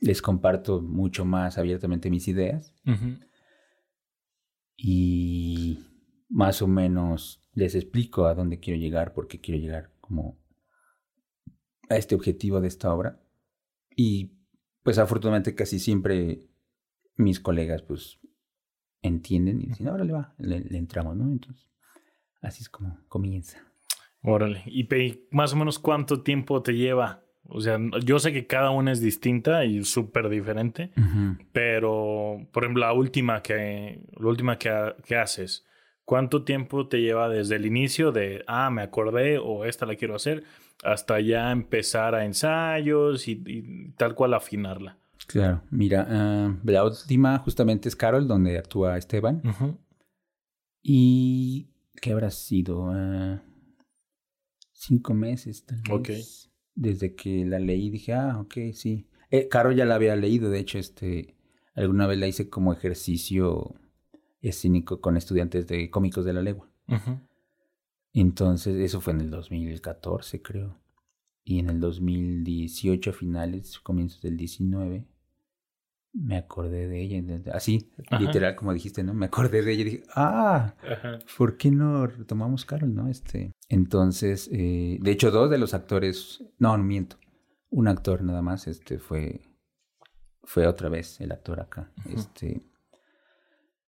Les comparto mucho más abiertamente mis ideas Ujú. y más o menos les explico a dónde quiero llegar, por qué quiero llegar como a este objetivo de esta obra. Y pues afortunadamente casi siempre mis colegas pues entienden y dicen, ahora le va, le, le entramos, ¿no? Entonces, así es como comienza. Órale. ¿Y más o menos cuánto tiempo te lleva? O sea, yo sé que cada una es distinta y súper diferente, pero, por ejemplo, la última que, la última que, que haces, ¿cuánto tiempo te lleva desde el inicio de, ah, me acordé o esta la quiero hacer, hasta ya empezar a ensayos y, y tal cual afinarla? Claro, mira, ah, la última justamente es Carol, donde actúa Esteban. ¿Y qué habrá sido? Ah, cinco meses, tal vez. Desde que la leí dije, ah, ok, sí. Eh, Caro ya la había leído, de hecho, este, alguna vez la hice como ejercicio escénico con estudiantes de cómicos de la legua. Entonces, eso fue en el 2014, creo. Y en el 2018, finales, comienzos del 19, me acordé de ella, así, literal como dijiste, ¿no? Me acordé de ella y dije, ah, ¿por qué no retomamos Carol, no? Este, entonces, eh, de hecho, dos de los actores, no, no miento, un actor nada más, este, fue, fue otra vez el actor acá, este,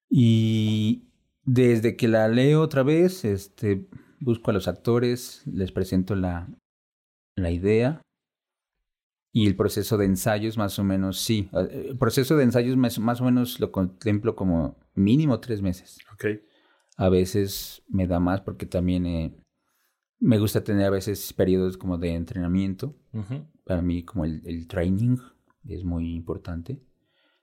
y desde que la leo otra vez, este, busco a los actores, les presento la, la idea y el proceso de ensayos más o menos, sí. Eh, el proceso de ensayos más, más o menos lo contemplo como mínimo tres meses. Ok. A veces me da más porque también eh, me gusta tener a veces periodos como de entrenamiento. Para mí como el, el, training es muy importante.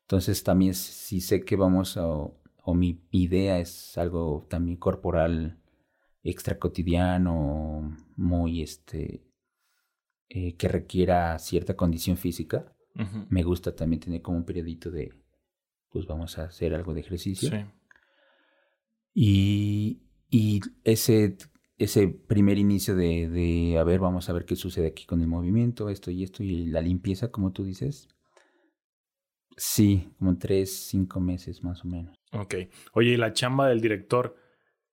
Entonces también si sé que vamos a, o mi idea es algo también corporal extra cotidiano, muy este eh, que requiera cierta condición física. Me gusta también tener como un periodito de, pues vamos a hacer algo de ejercicio. Sí. Y, y ese, ese primer inicio de, de, a ver, vamos a ver qué sucede aquí con el movimiento, esto y esto, y la limpieza, como tú dices. Sí, como tres, cinco meses más o menos. Ok. Oye, ¿y la chamba del director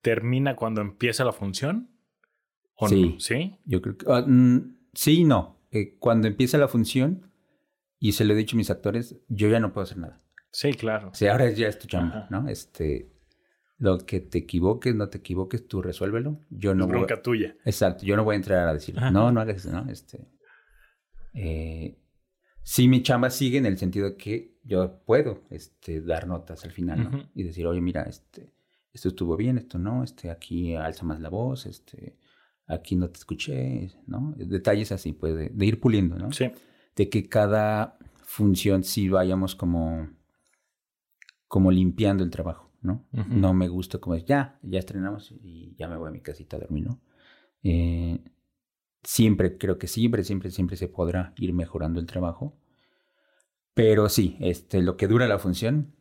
termina cuando empieza la función? ¿O sí. No? ¿Sí? Yo creo que... Ah, mm, Sí y no. Eh, cuando empieza la función, y se lo he dicho a mis actores, yo ya no puedo hacer nada. Sí, claro. O sea, ahora ya es tu chamba, ¿no? Este, lo que te equivoques, no te equivoques, tú resuélvelo. Yo no bronca tuya. Exacto, yo no voy a entrar a decir, no, no hagas eso, ¿no? Este, eh, sí, mi chamba sigue en el sentido de que yo puedo este, dar notas al final, ¿no? Y decir, oye, mira, este, esto estuvo bien, esto no, este, aquí alza más la voz, este, aquí no te escuché, ¿no? Detalles así, pues, de, ir puliendo, ¿no? Sí. De que cada función sí vayamos como, como limpiando el trabajo, ¿no? No me gusta como, ya, ya estrenamos y ya me voy a mi casita a dormir, ¿no? Eh, siempre, creo que siempre, siempre, siempre se podrá ir mejorando el trabajo. Pero sí, este, lo que dura la función,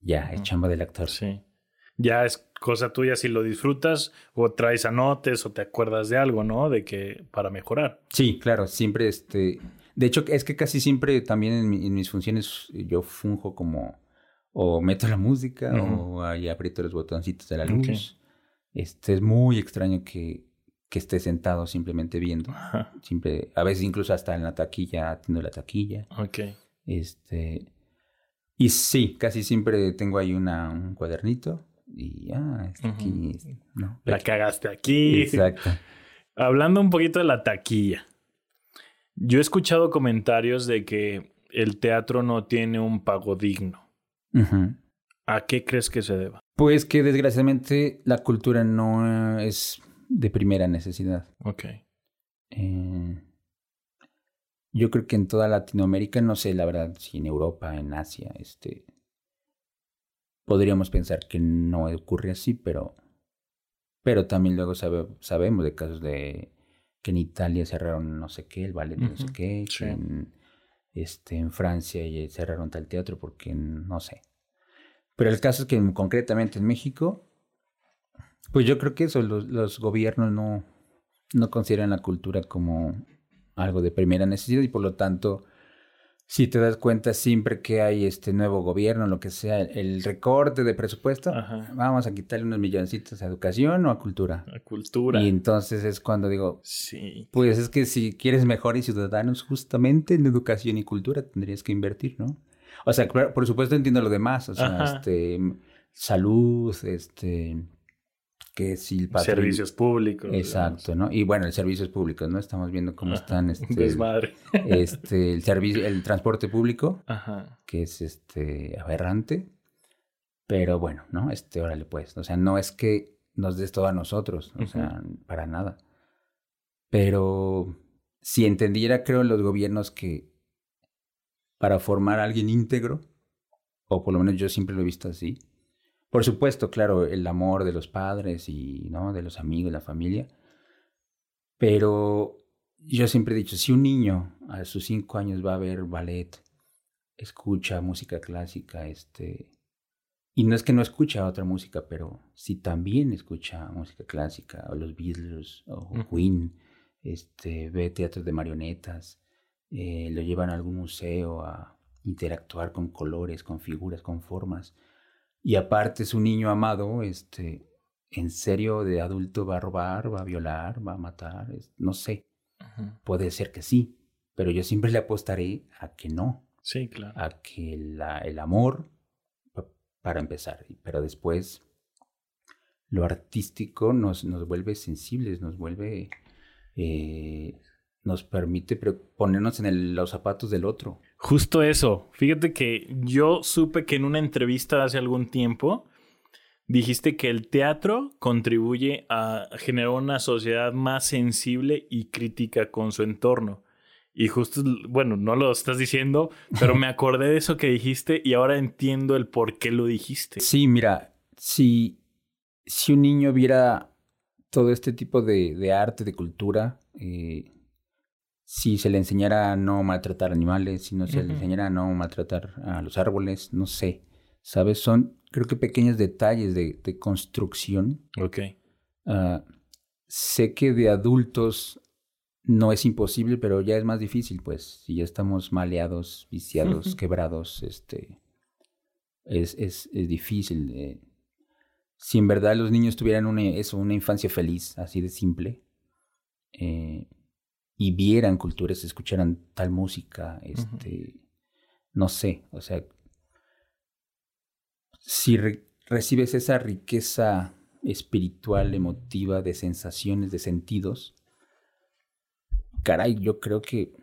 ya, es chamba del actor. Sí ya es cosa tuya si lo disfrutas o traes anotes o te acuerdas de algo, ¿no? De que para mejorar. Sí, claro, siempre este... De hecho, es que casi siempre también en, mis funciones yo funjo como o meto la música o ahí aprieto los botoncitos de la luz. Este es muy extraño que, que esté sentado simplemente viendo. Siempre, a veces incluso hasta en la taquilla, atiendo la taquilla. Ok. Este, y sí, casi siempre tengo ahí una, un cuadernito y ah, aquí, ¿no? La cagaste aquí. Exacto. Hablando un poquito de la taquilla. Yo he escuchado comentarios de que el teatro no tiene un pago digno. ¿A qué crees que se deba? Pues que desgraciadamente la cultura no es de primera necesidad. Ok. Eh, yo creo que en toda Latinoamérica, no sé la verdad, si en Europa, en Asia, este, podríamos pensar que no ocurre así, pero, pero también luego sabemos de casos de que en Italia cerraron no sé qué, el ballet no sé qué, que en, este, en Francia cerraron tal teatro porque no sé. Pero el caso es que concretamente en México, pues yo creo que eso, los, los gobiernos no, no consideran la cultura como algo de primera necesidad y por lo tanto si te das cuenta siempre que hay este nuevo gobierno, lo que sea, el recorte de presupuesto, vamos a quitarle unos milloncitos a educación o a cultura. A cultura. Y entonces es cuando digo, sí. pues es que si quieres mejores ciudadanos, justamente en educación y cultura tendrías que invertir, ¿no? O sea, por supuesto entiendo lo demás, o sea, este, salud, este, que si el Servicios públicos. Exacto, ¿no? Y bueno, el servicios públicos, ¿no? Estamos viendo cómo están... Este, Desmadre. Este, el servicio, el transporte público, que es este aberrante. Pero bueno, ¿no? Este, órale pues. O sea, no es que nos des todo a nosotros, o sea, para nada. Pero si entendiera, creo, los gobiernos que para formar a alguien íntegro, o por lo menos yo siempre lo he visto así, por supuesto, claro, el amor de los padres y ¿no? de los amigos, la familia. Pero yo siempre he dicho, si un niño a sus cinco años va a ver ballet, escucha música clásica, este, y no es que no escucha otra música, pero si también escucha música clásica, o los Beatles, o Queen, este, ve teatros de marionetas, eh, lo llevan a algún museo a, interactuar con colores, con figuras, con formas. Y aparte es un niño amado, este, en serio de adulto va a robar, va a violar, va a matar, no sé. Puede ser que sí, pero yo siempre le apostaré a que no. Sí, claro. A que la, el amor, para empezar, pero después lo artístico nos, nos vuelve sensibles, nos vuelve, eh, nos permite ponernos en los zapatos del otro. Justo eso. Fíjate que yo supe que en una entrevista hace algún tiempo dijiste que el teatro contribuye a generar una sociedad más sensible y crítica con su entorno. Y justo, bueno, no lo estás diciendo, pero me acordé de eso que dijiste y ahora entiendo el por qué lo dijiste. Sí, mira, si, si un niño viera todo este tipo de, arte, de cultura, eh, si se le enseñara a no maltratar animales, si no se le enseñara a no maltratar a los árboles, no sé, ¿sabes? Son, creo que pequeños detalles de, construcción. Ok. Ah, sé que de adultos no es imposible, pero ya es más difícil, pues, si ya estamos maleados, viciados, quebrados, este, es, es, es difícil. si en verdad los niños tuvieran una, eso, una infancia feliz, así de simple, eh, y vieran culturas, escucharan tal música, este, no sé, o sea, si recibes esa riqueza espiritual, emotiva, de sensaciones, de sentidos, caray, yo creo que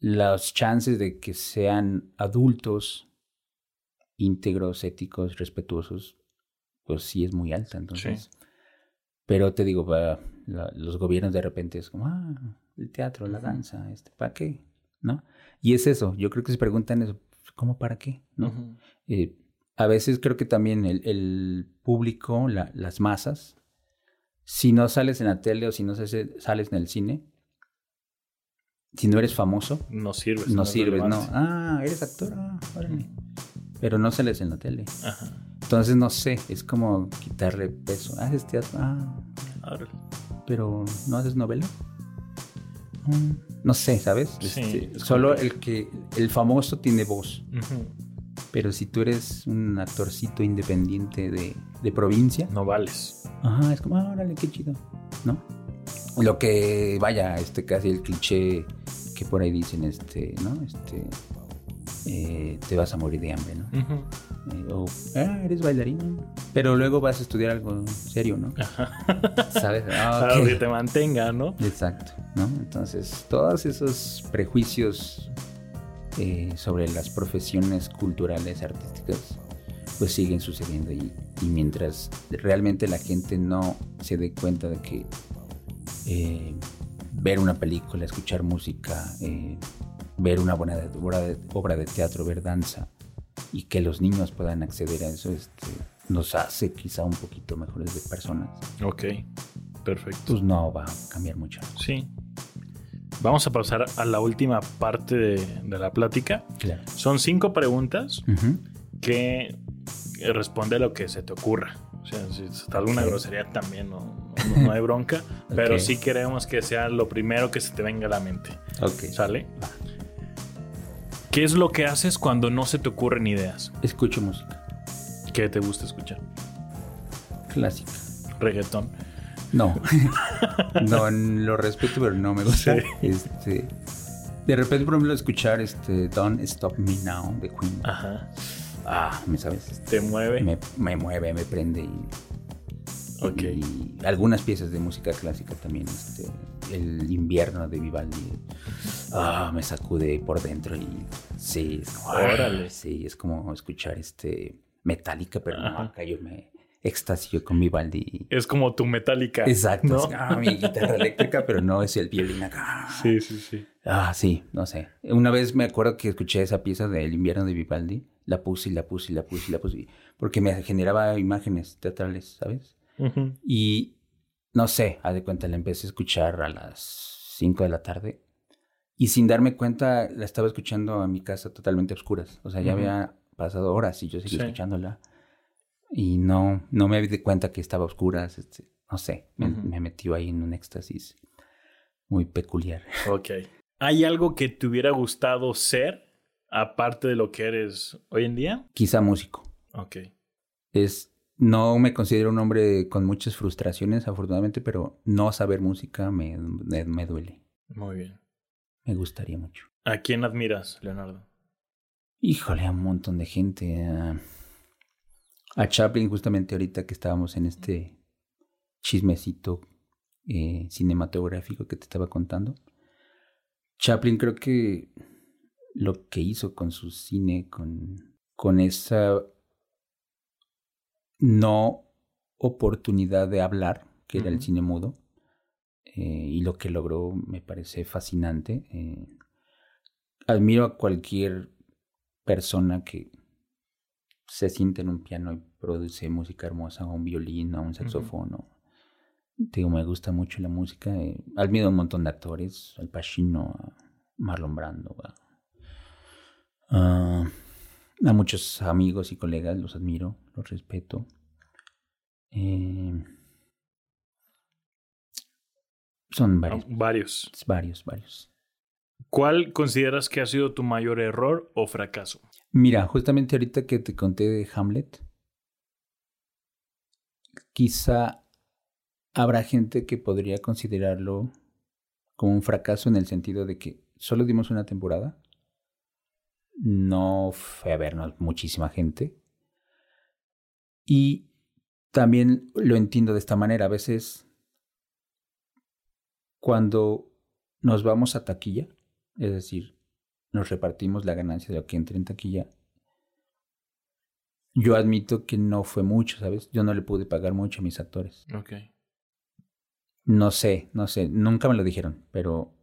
las chances de que sean adultos íntegros, éticos, respetuosos, pues sí es muy alta. Entonces, pero te digo, los gobiernos de repente es como, ah, el teatro, la danza, este, ¿para qué? ¿No? Y es eso, yo creo que se preguntan eso, ¿cómo para qué? ¿No? Eh, a veces creo que también el, público, las masas, si no sales en la tele o si no sales en el cine, si no eres famoso, no sirves. No, sirves, no. Ah, eres actor, ah, Pero no sales en la tele. Ajá. Entonces, no sé, es como quitarle peso. Haces teatro, ah. Pero no haces novela. No sé, ¿sabes? Este, solo el que el famoso tiene voz. Pero si tú eres un actorcito independiente de, de provincia, no vales. Ajá, es como, ah, órale, qué chido, ¿no? Lo que, vaya, este casi el cliché que por ahí dicen, este, ¿no? Este, eh, te vas a morir de hambre, ¿no? Eh, o, ah, eres bailarina, pero luego vas a estudiar algo serio, ¿no? ¿Sabes? Ah, que te mantenga, ¿no? Exacto, ¿no? Entonces, todos esos prejuicios eh, sobre las profesiones culturales, artísticas, pues siguen sucediendo y, y mientras realmente la gente no se dé cuenta de que eh, ver una película, escuchar música, eh, ver una buena obra de, obra de, teatro, ver danza y que los niños puedan acceder a eso este, nos hace quizá un poquito mejores de personas. Ok, perfecto. Pues no va a cambiar mucho. Sí. Vamos a pasar a la última parte de, la plática. Son cinco preguntas que responde a lo que se te ocurra. O sea, si está alguna grosería también no, no, hay bronca, pero sí queremos que sea lo primero que se te venga a la mente. Ok. ¿Sale? ¿Qué es lo que haces cuando no se te ocurren ideas? Escucho música. ¿Qué te gusta escuchar? Clásica. Reggaetón. No. no, lo respeto, pero no me gusta. Este, de repente, por ejemplo, escuchar este Don't Stop Me Now de Queen. Ajá. Ah, ¿me sabes? ¿Te mueve? Me, me mueve, me prende y Y algunas piezas de música clásica también. Este, el invierno de Vivaldi. Ah, me sacude por dentro y sí, es como, Órale. sí, es como escuchar este metálica, pero no, acá yo me extasio con Vivaldi. Es como tu metálica. Exacto. ¿no? ah, mi guitarra eléctrica, pero no es el violín acá. Sí, sí, sí. Ah, sí, no sé. Una vez me acuerdo que escuché esa pieza del invierno de Vivaldi. La puse y la puse y la puse y la puse. Porque me generaba imágenes teatrales, ¿sabes? Y no sé, haz de cuenta, la empecé a escuchar a las 5 de la tarde y sin darme cuenta la estaba escuchando a mi casa totalmente oscuras. O sea, ya había pasado horas y yo seguía escuchándola. Y no, no me di cuenta que estaba oscuras. Este, no sé, me, me metió ahí en un éxtasis muy peculiar. Ok. ¿Hay algo que te hubiera gustado ser aparte de lo que eres hoy en día? Quizá músico. Ok. Es, no me considero un hombre con muchas frustraciones, afortunadamente, pero no saber música me, me, me duele. Muy bien. Me gustaría mucho. ¿A quién admiras, Leonardo? Híjole, a un montón de gente. A, a Chaplin, justamente ahorita que estábamos en este chismecito eh, cinematográfico que te estaba contando. Chaplin creo que lo que hizo con su cine, con, con esa no oportunidad de hablar, que era el cine mudo, eh, y lo que logró me parece fascinante. Eh, admiro a cualquier persona que se siente en un piano y produce música hermosa, o un violín, o un saxofón. o- digo, me gusta mucho la música. eh, admiro a un montón de actores, al Pacino, a Marlon Brando, a, a- a muchos amigos y colegas, los admiro, los respeto. Eh, son varios, Varios. varios, varios. ¿Cuál consideras que ha sido tu mayor error o fracaso? Mira, justamente ahorita que te conté de Hamlet, quizá habrá gente que podría considerarlo como un fracaso en el sentido de que solo dimos una temporada. No fue a vernos muchísima gente. Y también lo entiendo de esta manera. A veces, cuando nos vamos a taquilla, es decir, nos repartimos la ganancia de lo que entre en taquilla. Yo admito que no fue mucho, ¿sabes? Yo no le pude pagar mucho a mis actores. Ok. No sé, no sé, nunca me lo dijeron, pero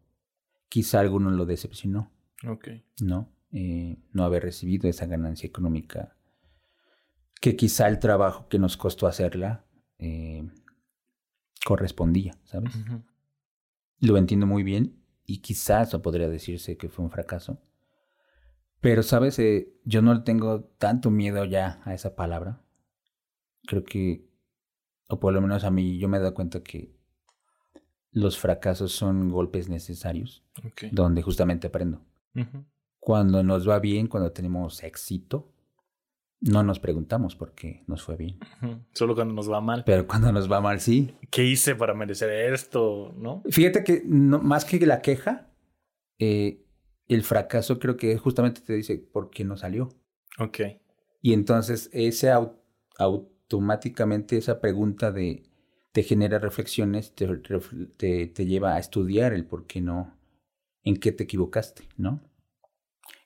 quizá alguno lo decepcionó, Ok. ¿no? Eh, no haber recibido esa ganancia económica que quizá el trabajo que nos costó hacerla eh, correspondía, ¿sabes? Lo entiendo muy bien y quizás eso podría decirse que fue un fracaso. Pero, ¿sabes? Eh, yo no le tengo tanto miedo ya a esa palabra. Creo que, o por lo menos a mí, yo me he dado cuenta que los fracasos son golpes necesarios, Ok. donde justamente aprendo. Cuando nos va bien, cuando tenemos éxito, no nos preguntamos por qué nos fue bien. Solo cuando nos va mal. Pero cuando nos va mal, sí, ¿Qué hice para merecer esto? ¿No? Fíjate que no, más que la queja, eh, el fracaso creo que justamente te dice por qué no salió. Ok. Y entonces ese au- automáticamente esa pregunta de te genera reflexiones, te, te, te lleva a estudiar el por qué no, en qué te equivocaste, ¿no?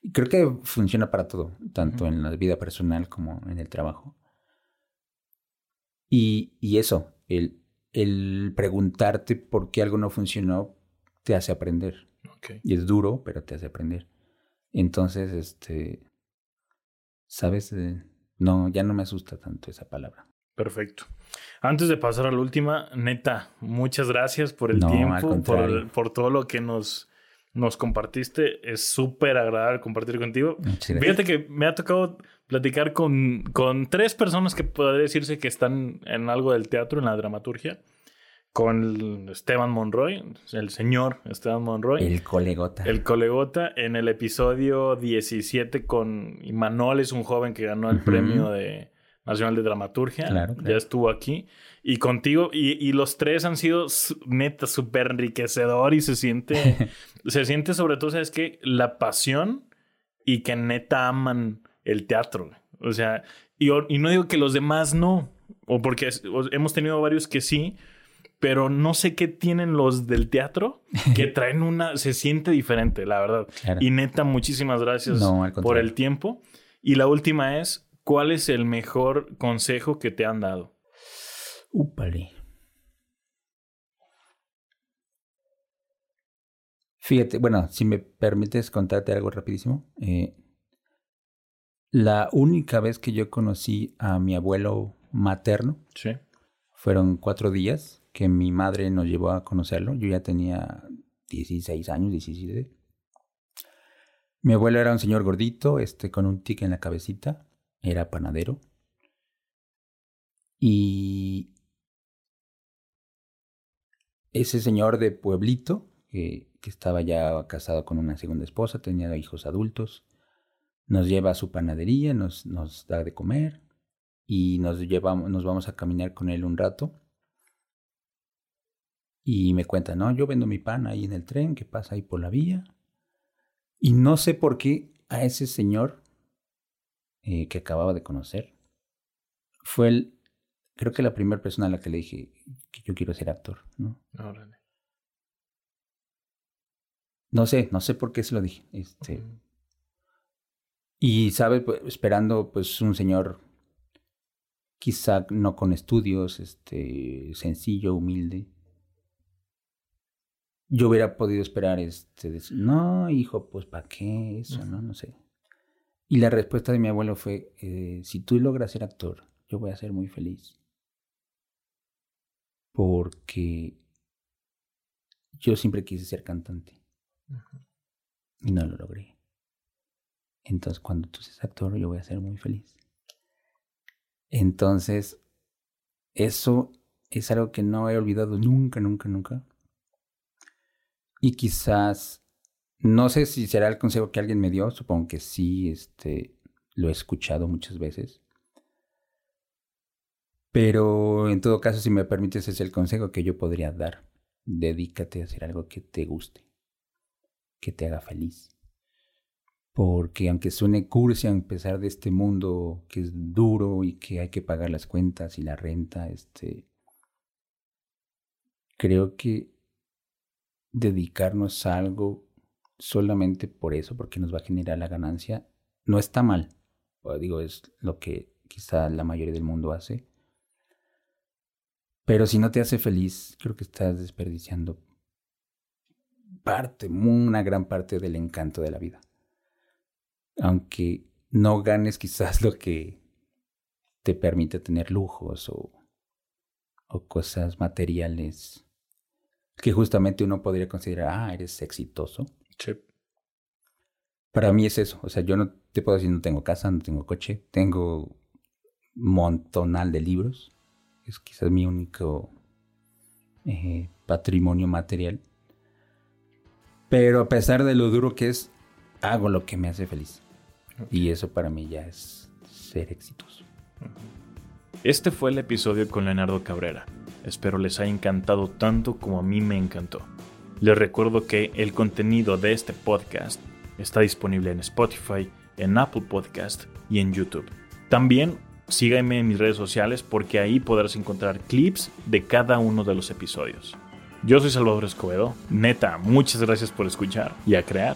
Y creo que funciona para todo, tanto en la vida personal como en el trabajo. Y, y eso, el, el preguntarte por qué algo no funcionó, te hace aprender. Ok. Y es duro, pero te hace aprender. Entonces, este, ¿sabes? Eh, no, ya no me asusta tanto esa palabra. Perfecto. Antes de pasar a la última, neta, muchas gracias por el No, tiempo, por, por todo lo que nos, nos compartiste. Es súper agradable compartir contigo. Gracias. Fíjate que me ha tocado platicar con, con tres personas que podría decirse que están en algo del teatro, en la dramaturgia. Con Esteban Monroy, el señor Esteban Monroy. El colegota. El colegota en el episodio 17 con Imanol es un joven que ganó el premio de Nacional de Dramaturgia. Claro, claro. Ya estuvo aquí. Y contigo, y, y los tres han sido neta súper enriquecedor y se siente, se siente sobre todo, ¿sabes qué? La pasión y que neta aman el teatro. O sea, y, no digo que los demás no, o porque hemos tenido varios que sí, pero no sé qué tienen los del teatro que traen una, se siente diferente, la verdad. Claro. Y neta, muchísimas gracias No, por el tiempo. Y la última es, ¿cuál es el mejor consejo que te han dado? Úpale. Fíjate, bueno, si me permites contarte algo rapidísimo. eh, la única vez que yo conocí a mi abuelo materno Sí. fueron cuatro días que mi madre nos llevó a conocerlo. Yo ya tenía 16 años, 17. Mi abuelo era un señor gordito, este, con un tic en la cabecita. Era panadero. Y ese señor de pueblito, que, estaba ya casado con una segunda esposa, tenía hijos adultos, nos lleva a su panadería, nos, nos da de comer y nos, llevamos, nos vamos a caminar con él un rato. Y me cuenta, no, yo vendo mi pan ahí en el tren que pasa ahí por la vía. Y no sé por qué a ese señor eh, que acababa de conocer fue el, creo que la primera persona a la que le dije que yo quiero ser actor, ¿no? No sé, no sé por qué se lo dije. Este, Y, ¿sabes? Pues, esperando, pues, un señor quizá no con estudios, este, sencillo, humilde. Yo hubiera podido esperar, este, decir, no, hijo, pues, ¿para qué eso? No, no sé. Y la respuesta de mi abuelo fue, eh, si tú logras ser actor, yo voy a ser muy feliz. Porque yo siempre quise ser cantante. Y no lo logré. Entonces, cuando tú seas actor, yo voy a ser muy feliz. Entonces, eso es algo que no he olvidado nunca, nunca, nunca. Y quizás, no sé si será el consejo que alguien me dio, supongo que sí, este, lo he escuchado muchas veces. Pero en todo caso, si me permites, es el consejo que yo podría dar. Dedícate a hacer algo que te guste que te haga feliz. Porque aunque suene cursi a empezar de este mundo que es duro y que hay que pagar las cuentas y la renta, este, creo que dedicarnos a algo solamente por eso, porque nos va a generar la ganancia, no está mal. O digo, es lo que quizá la mayoría del mundo hace. Pero si no te hace feliz, creo que estás desperdiciando parte, una gran parte del encanto de la vida. Aunque no ganes quizás lo que te permite tener lujos o, o cosas materiales que justamente uno podría considerar, ah, eres exitoso. Para mí es eso. O sea, yo no te puedo decir, no tengo casa, no tengo coche, tengo montonal de libros. Es quizás mi único eh, patrimonio material. Pero a pesar de lo duro que es, hago lo que me hace feliz. Y eso para mí ya es ser exitoso. Este fue el episodio con Leonardo Cabrera. Espero les haya encantado tanto como a mí me encantó. Les recuerdo que el contenido de este podcast está disponible en Spotify, en Apple Podcast y en YouTube. También síganme en mis redes sociales porque ahí podrás encontrar clips de cada uno de los episodios. Yo soy Salvador Escobedo. Neta, muchas gracias por escuchar y a crear.